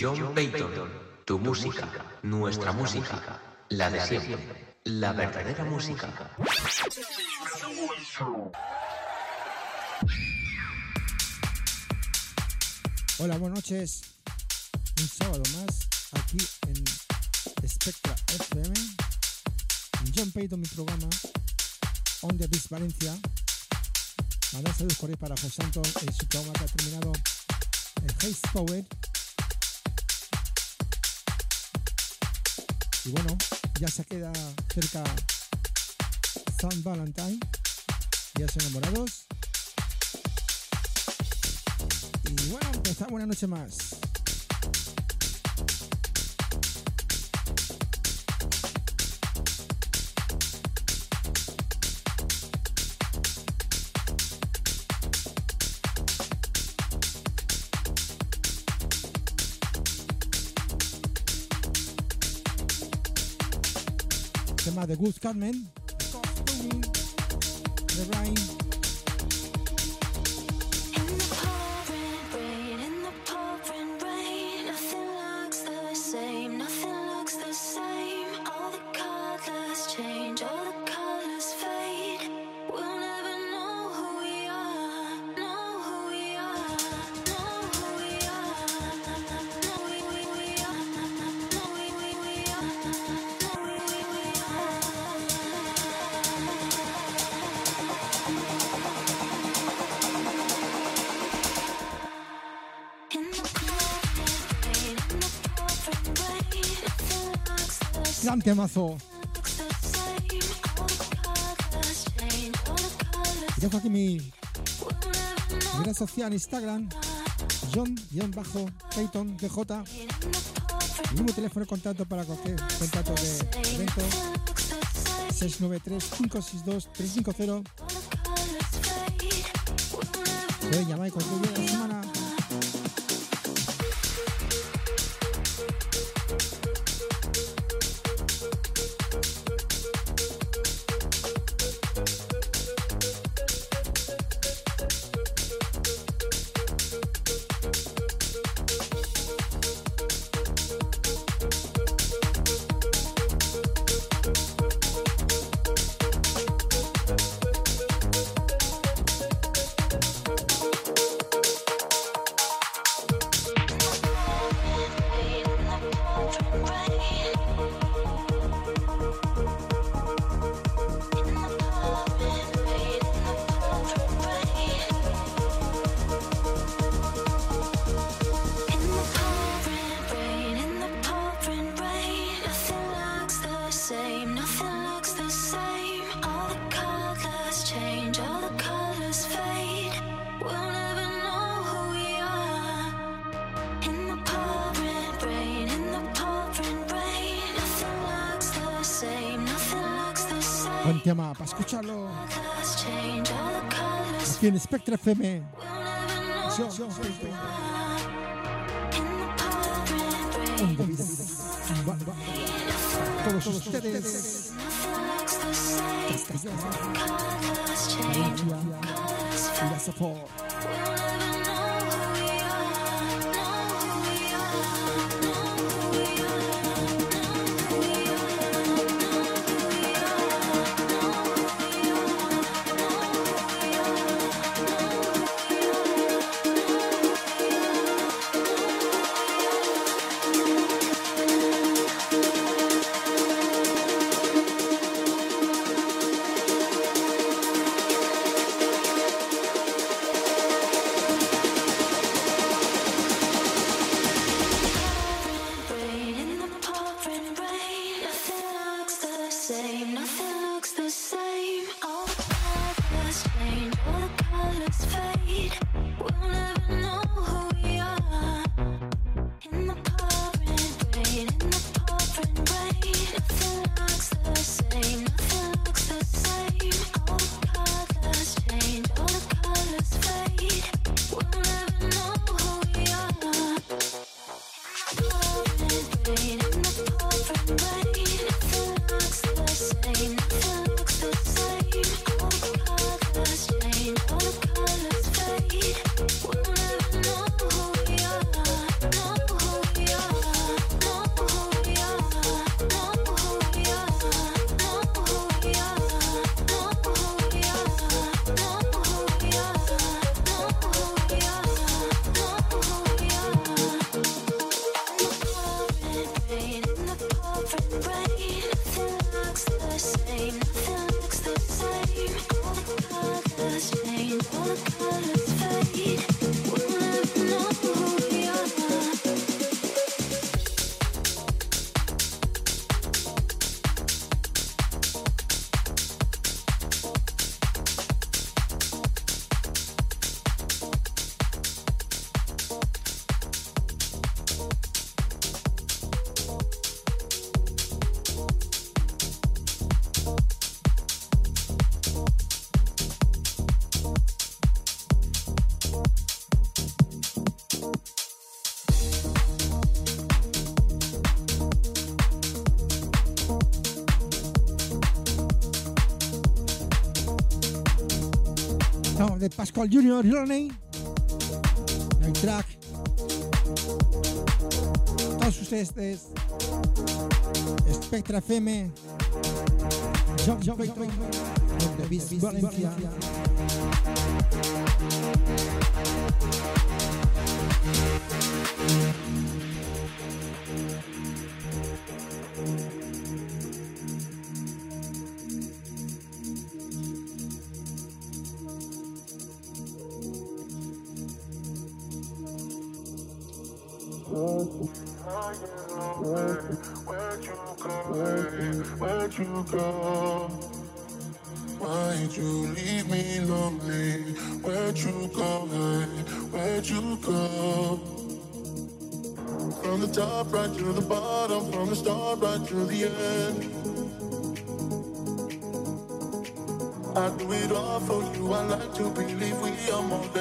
John Payton, tu música, nuestra música, la de siempre, la verdadera música. Hola, buenas noches. Un sábado más aquí en Spectra FM. John Payton, mi programa. On the Beach Valencia. Mandar saludos por ahí para José Santos en su programa que ha terminado el Haze Power. Y bueno, ya se queda cerca San Valentine. Ya son enamorados. Y bueno, empezamos una noche más. Tema de Gus Carmen. The. Temazo. Dejo aquí mi, red social Instagram. John-Payton DJ. Mi mismo teléfono de contacto para cualquier contacto de evento. 693-562-350. Pueden llamar y cualquier día de la semana. The beat. Va- va- Todos ustedes. Castellón, y la Pascal Junior, you know what I mean? Young Track. Todos ustedes, Spectra FM, Jump, Jump, Jump, the Beast, Valencia. Valencia. you go? Why'd you leave me lonely? Where'd you go? Where'd you go? From the top right to the bottom, from the start right to the end. I do it all for you. I like to believe we are more than.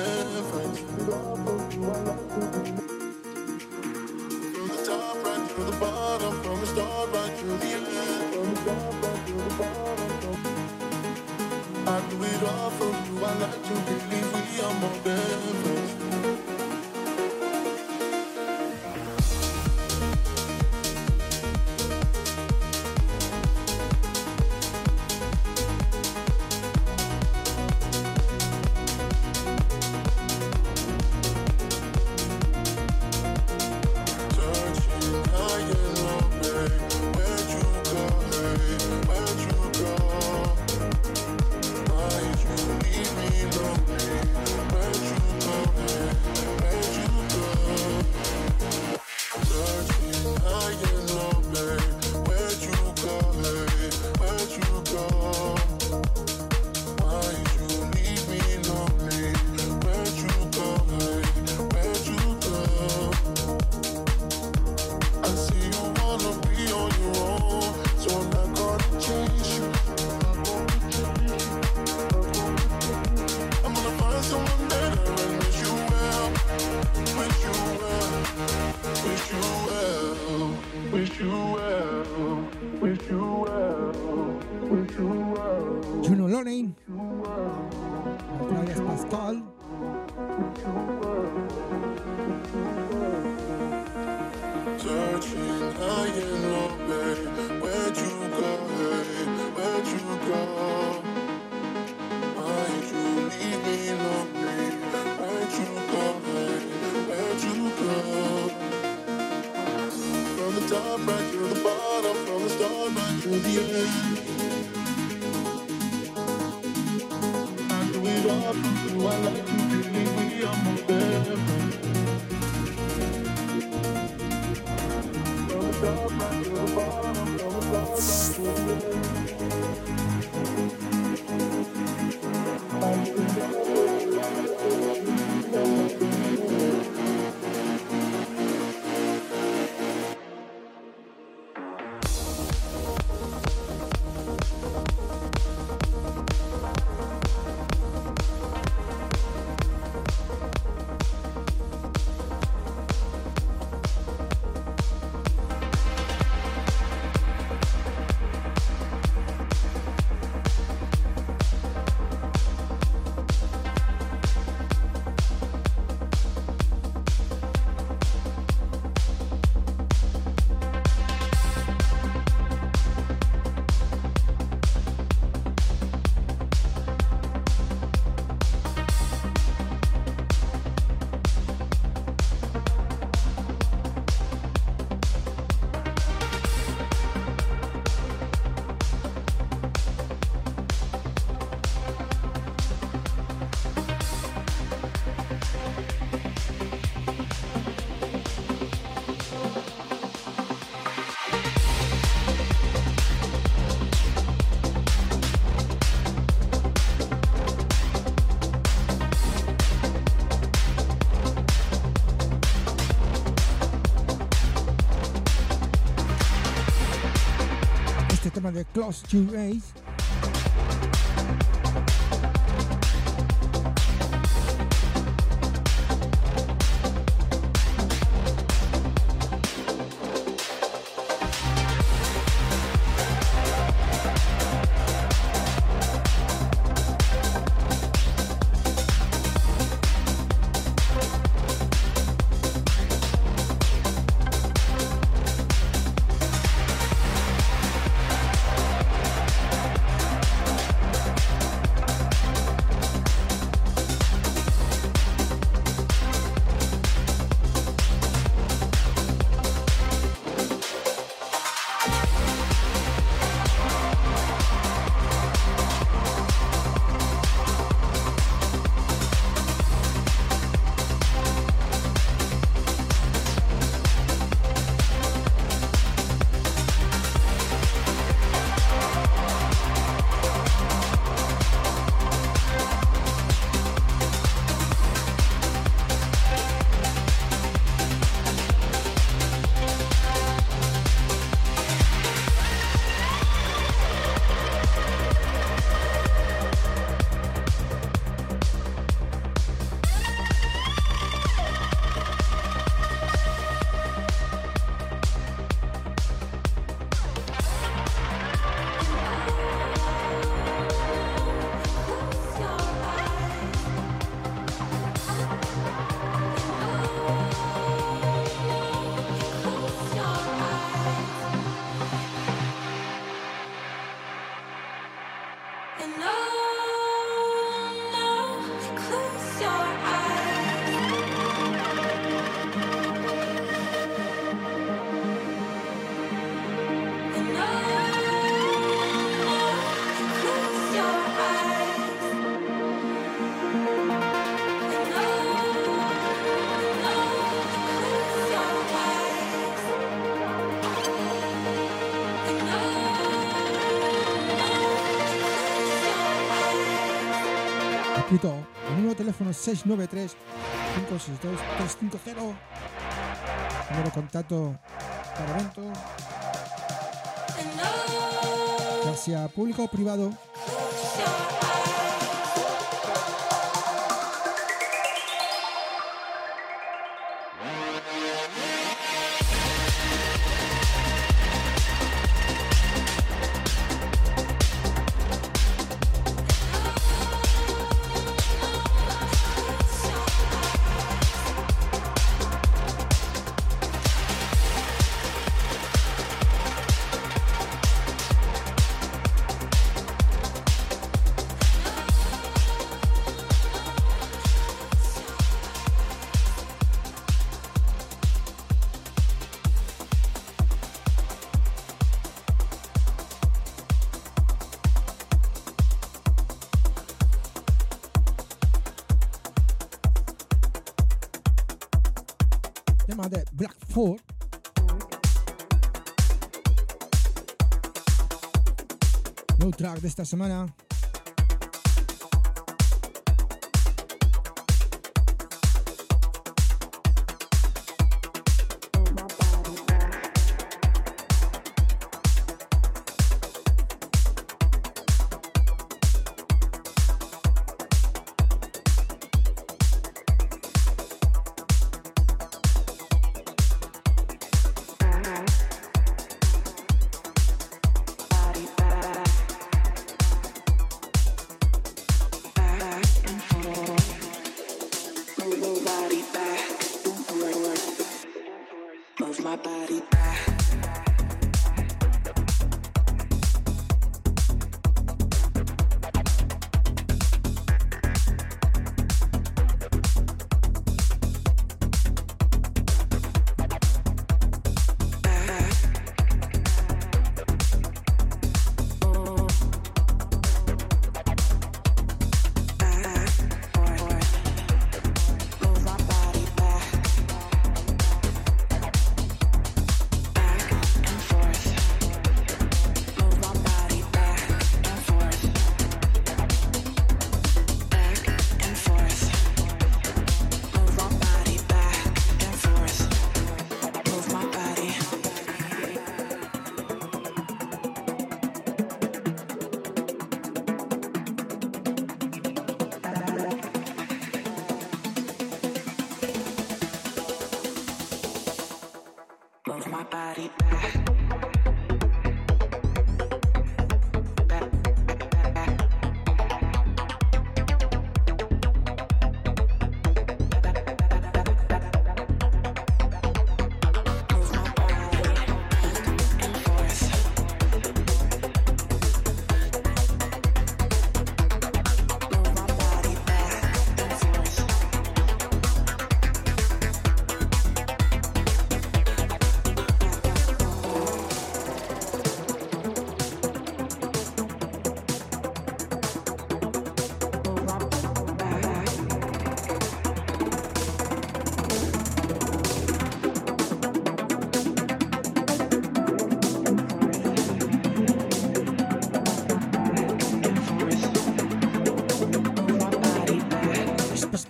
tema de Close to Ace escrito el número de teléfono 693 562 350 número de contacto para eventos ya sea público o privado. de esta semana. Move my body back.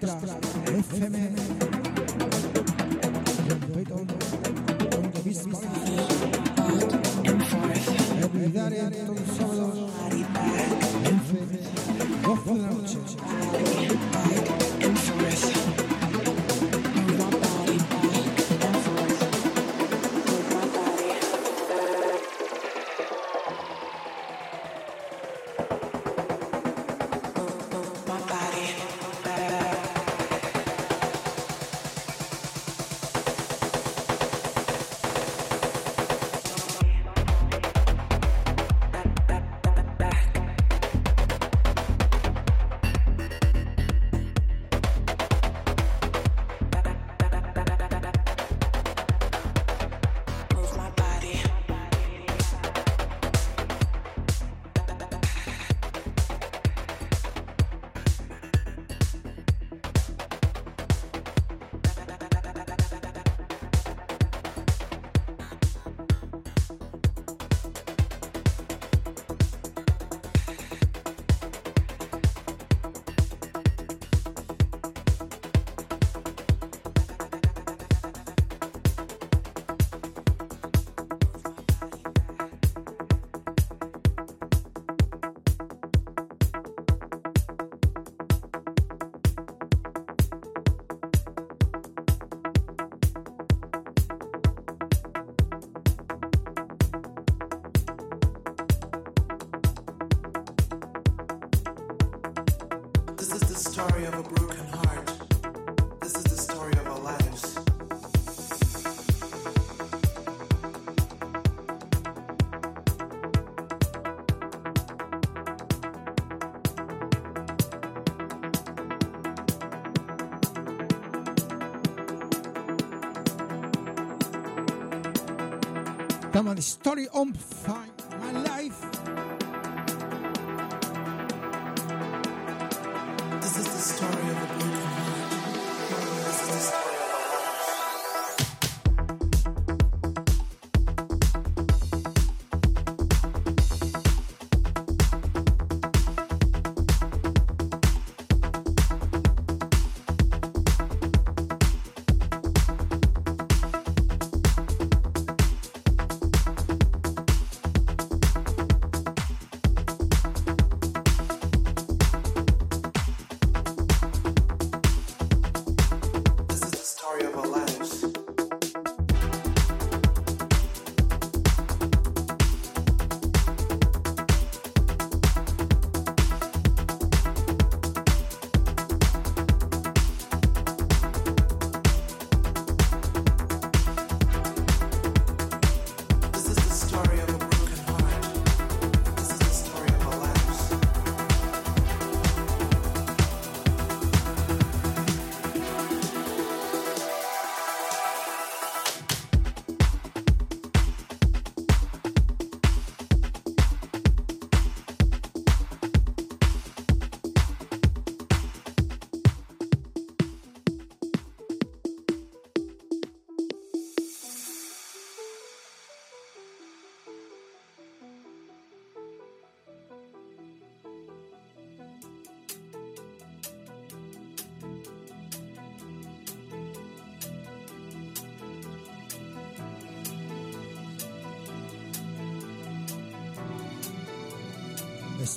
extra. Come on, story on fire.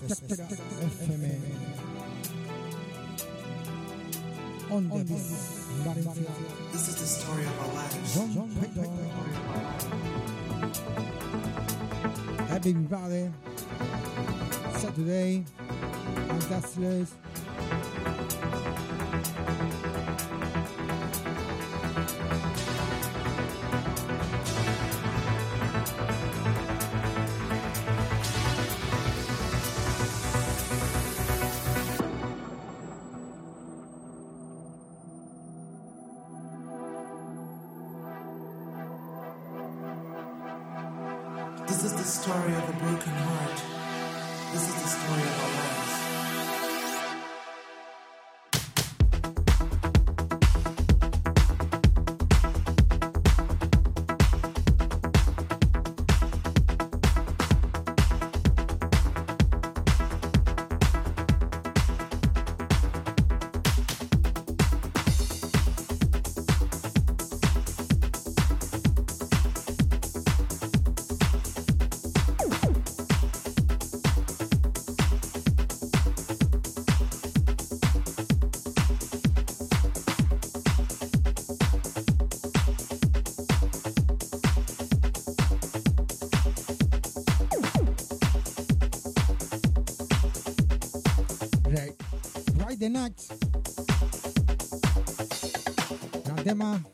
FM. On the. This is the story of our lives. John, John Happy birthday. Saturday, and that's much. Not them,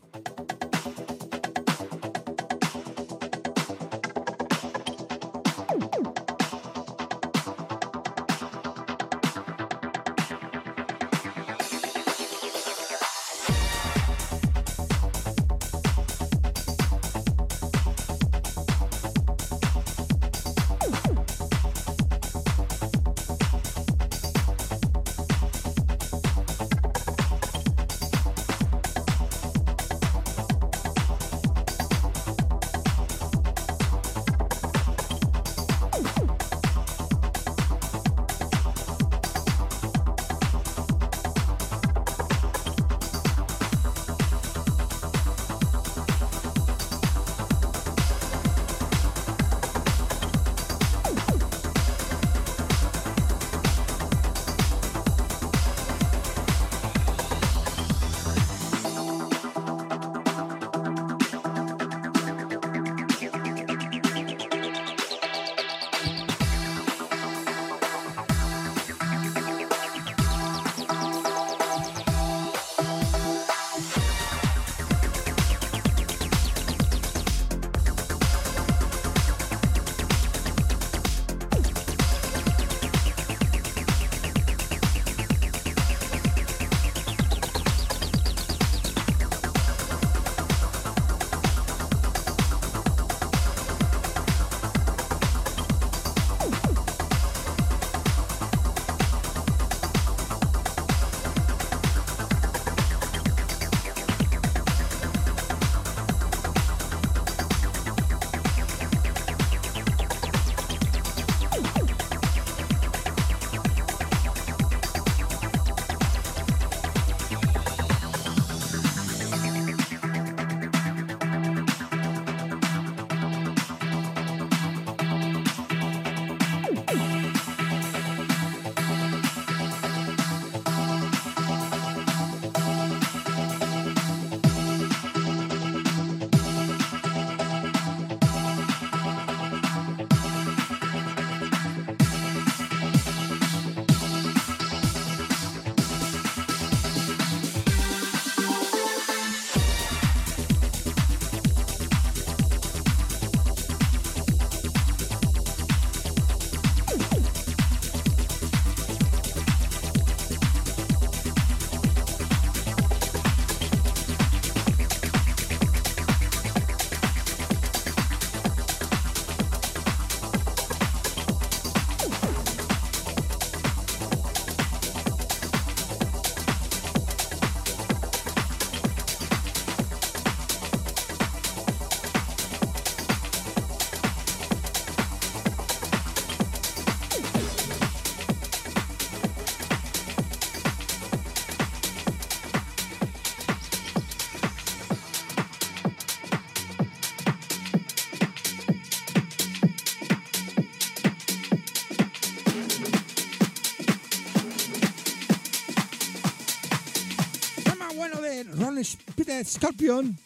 Scorpion.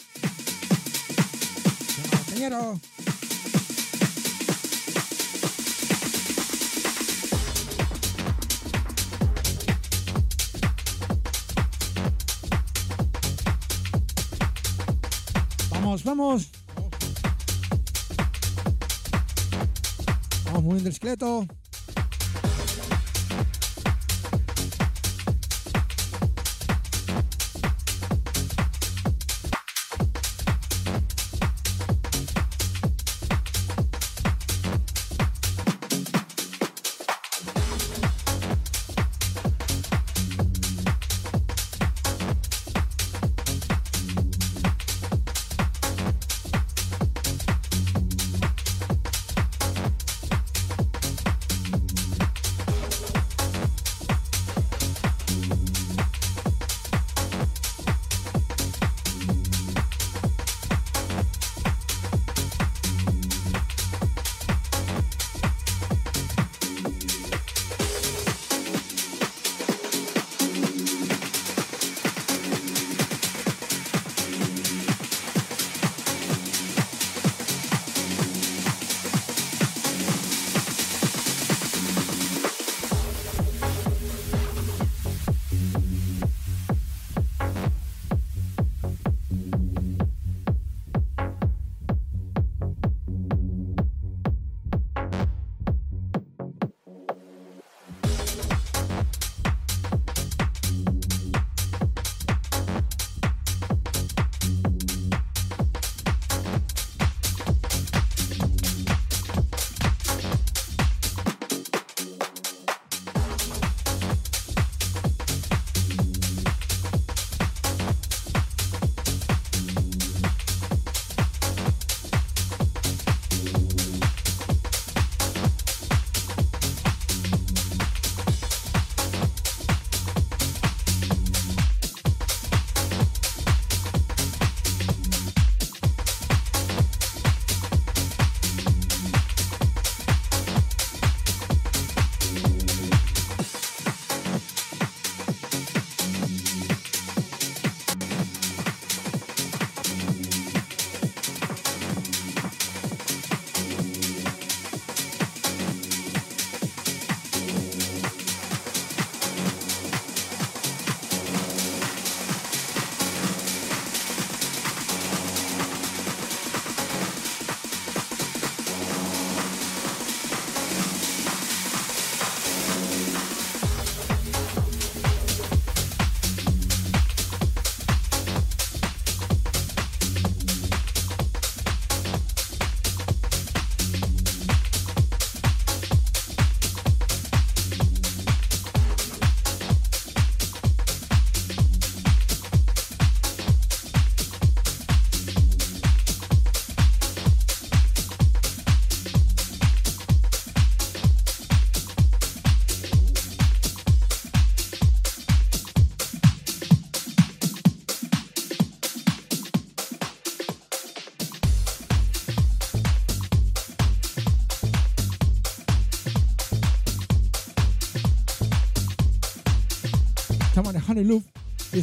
Vamos, vamos. Vamos moviendo el esqueleto.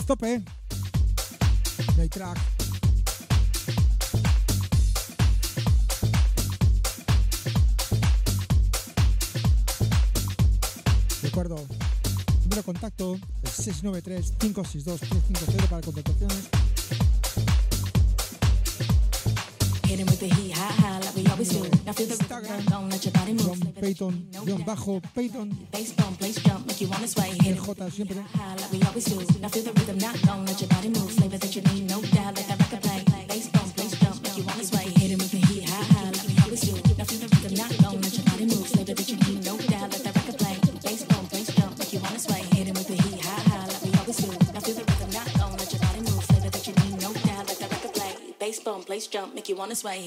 Y stope. Y hay track. Recuerdo, número de contacto es 693-562-350 para contrataciones. Hit him with the heat, high, high, like we always do. Now feel the rhythm, don't let your body move. John Payton, John Bajo, Payton, Bass bump, place jump, make you wanna sway. Hit el him with siempre. high, like we always do. Now feel the rhythm, now don't let your body move. Flavor that you need, no doubt, like that place jump, make you wanna sway.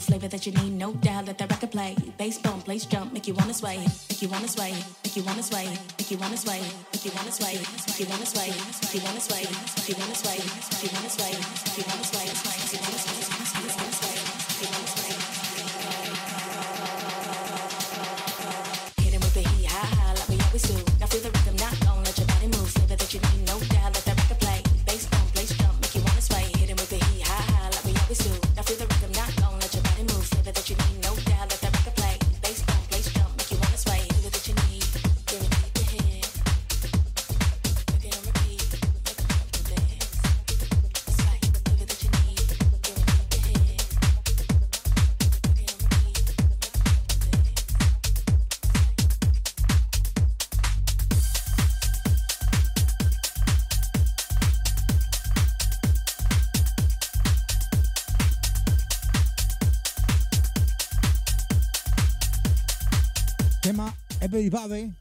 flavor that you need, no doubt. Let that record play. Bass bump, place jump, make you wanna sway, make you wanna sway, make you wanna sway, make you wanna sway, make you wanna sway, make you wanna sway, make you wanna sway, make you wanna sway, make you wanna sway, make you wanna sway. Bobby.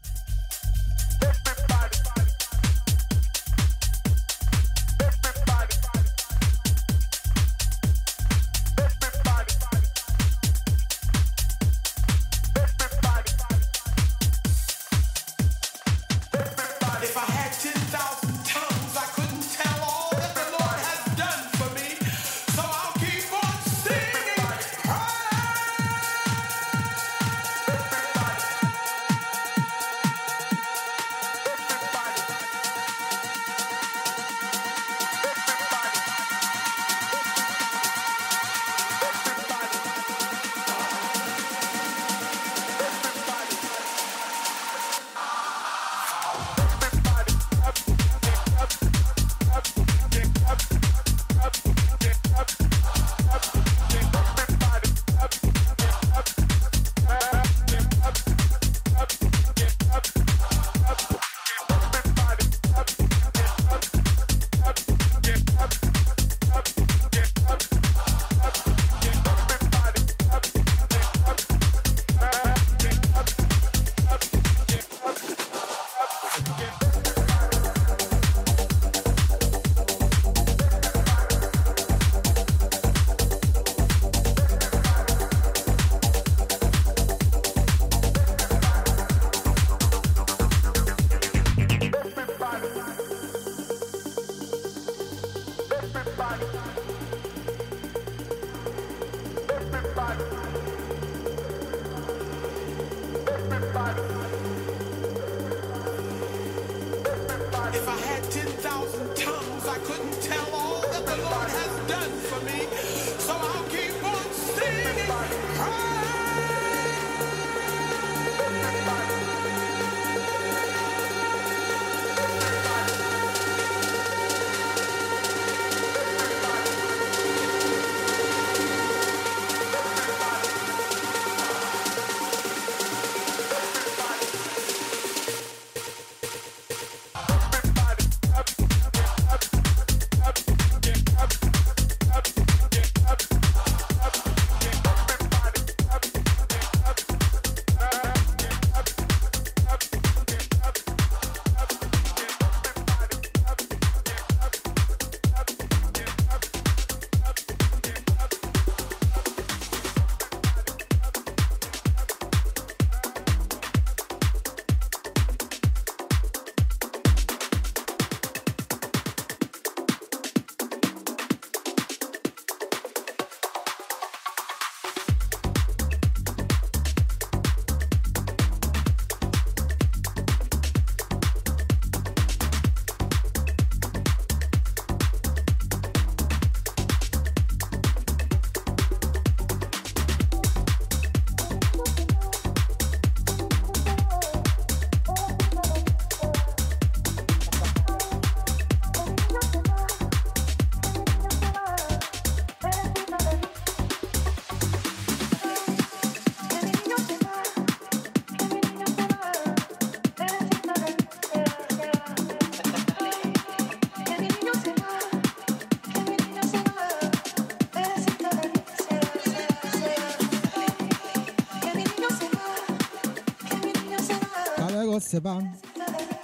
se van.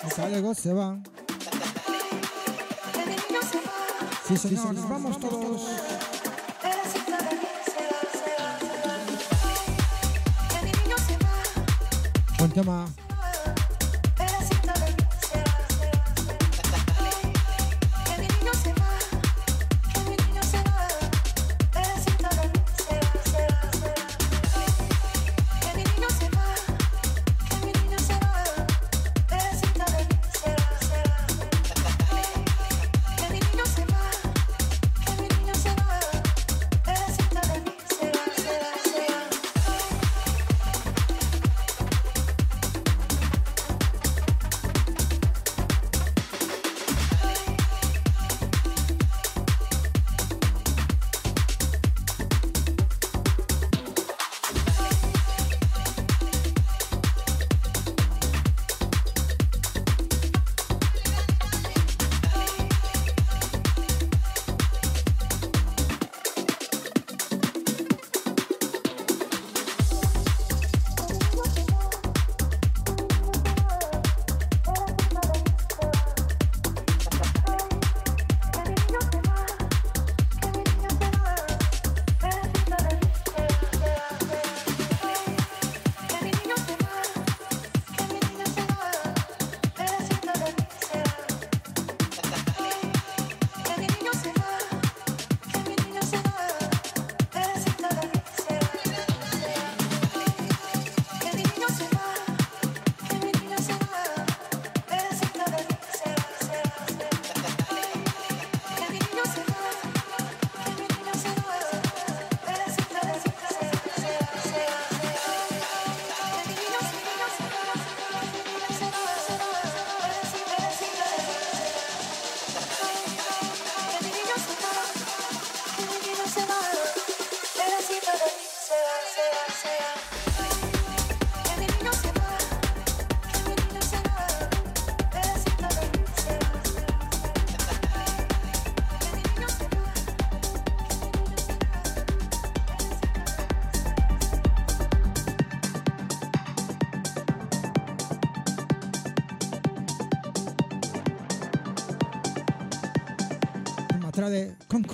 Los galegos se van. Sí, señor, sí, nos vamos todos. Buen tema.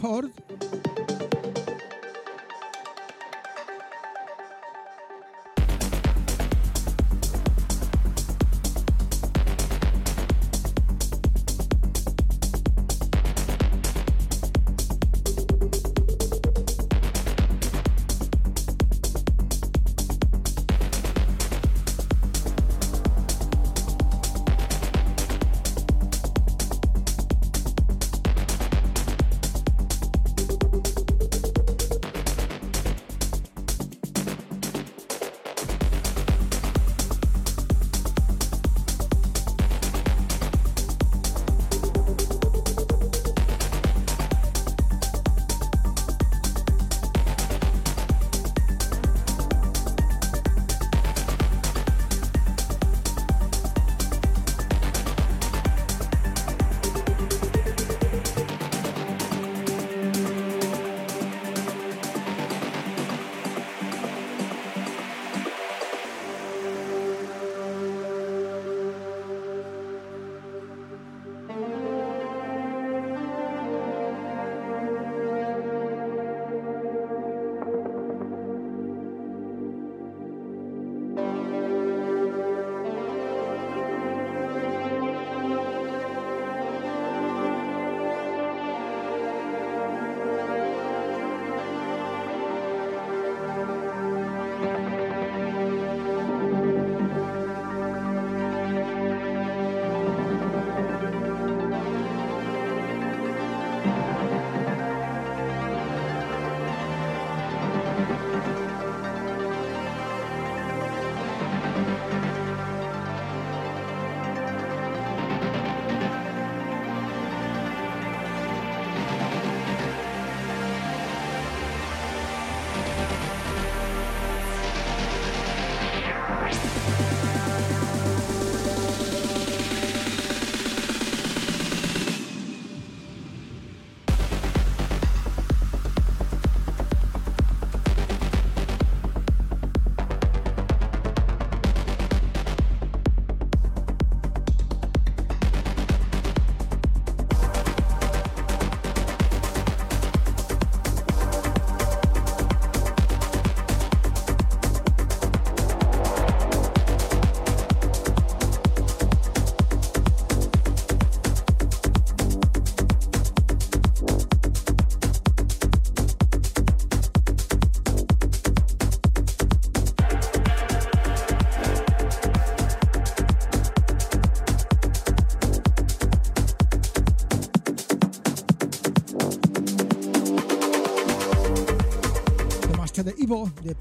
Record.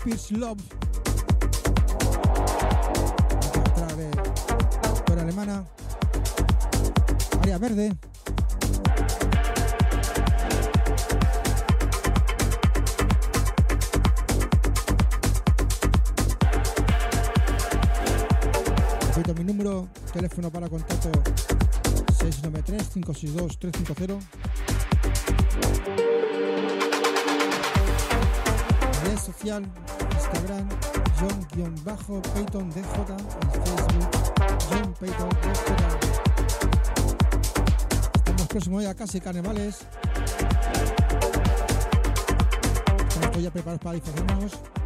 Peace Love. Otra por alemana. Área verde. Repito mi número, teléfono para contacto 693-562-350. Red social, Instagram, John-Payton DJ y Facebook, John Payton DJ. Estamos próximos ya casi carnavales. Estamos ya preparados para disfrazarnos.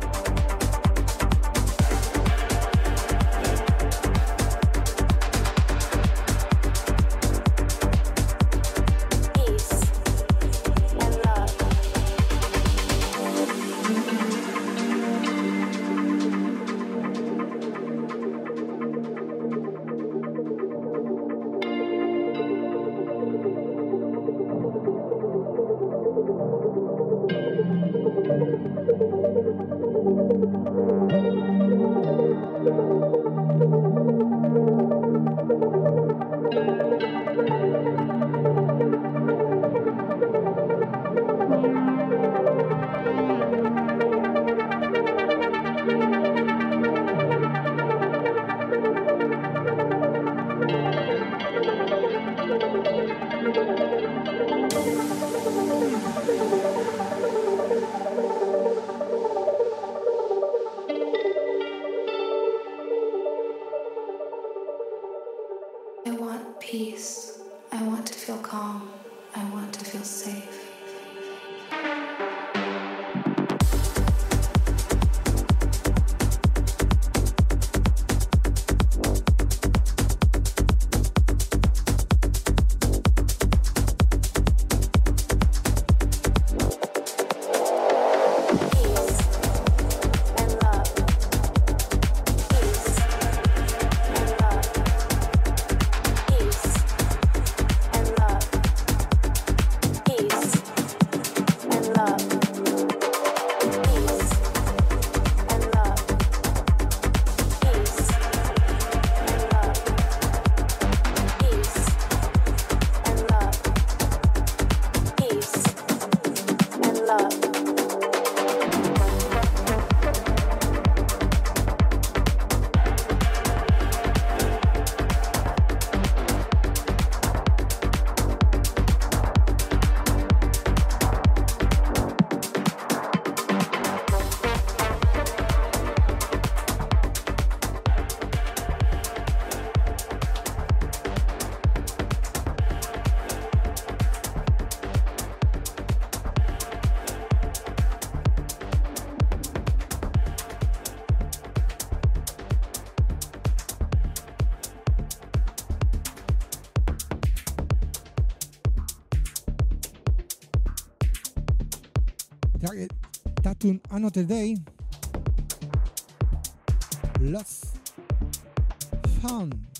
Another Day. Lots fun.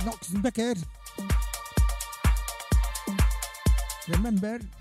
Llama de Nox Becker. Remember.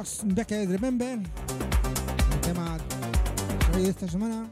Nox Becker Remember. El tema de esta semana.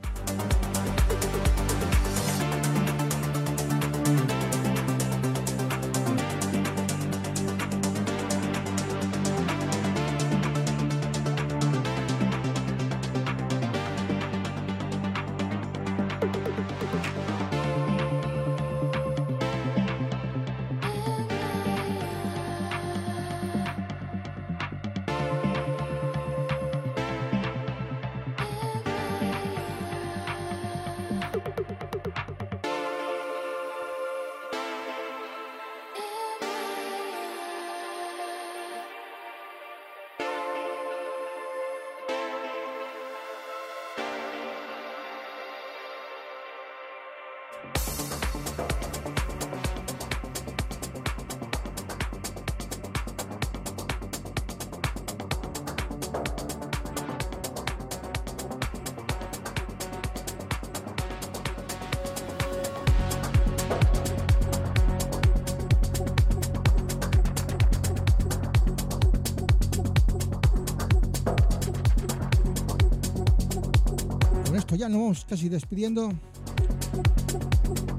Nos vamos casi despidiendo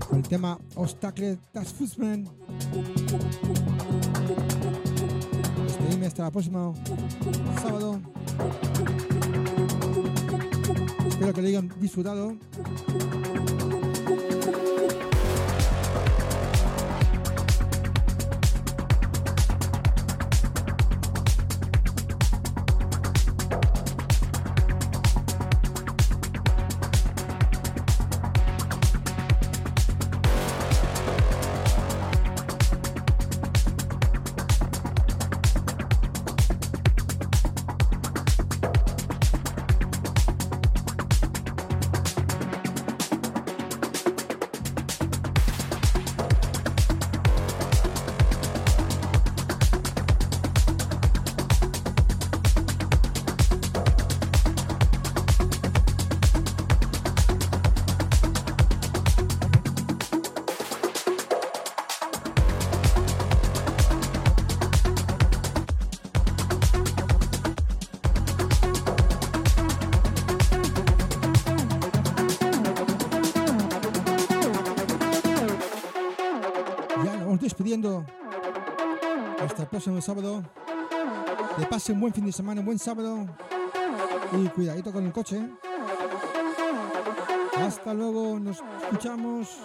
con el tema Obstacle Das Fußman. Despedime hasta el próximo sábado. Espero que lo hayan disfrutado. Despidiendo. Hasta el próximo sábado. Que pase un buen fin de semana, un buen sábado. Y cuidadito con el coche. Hasta luego, nos escuchamos.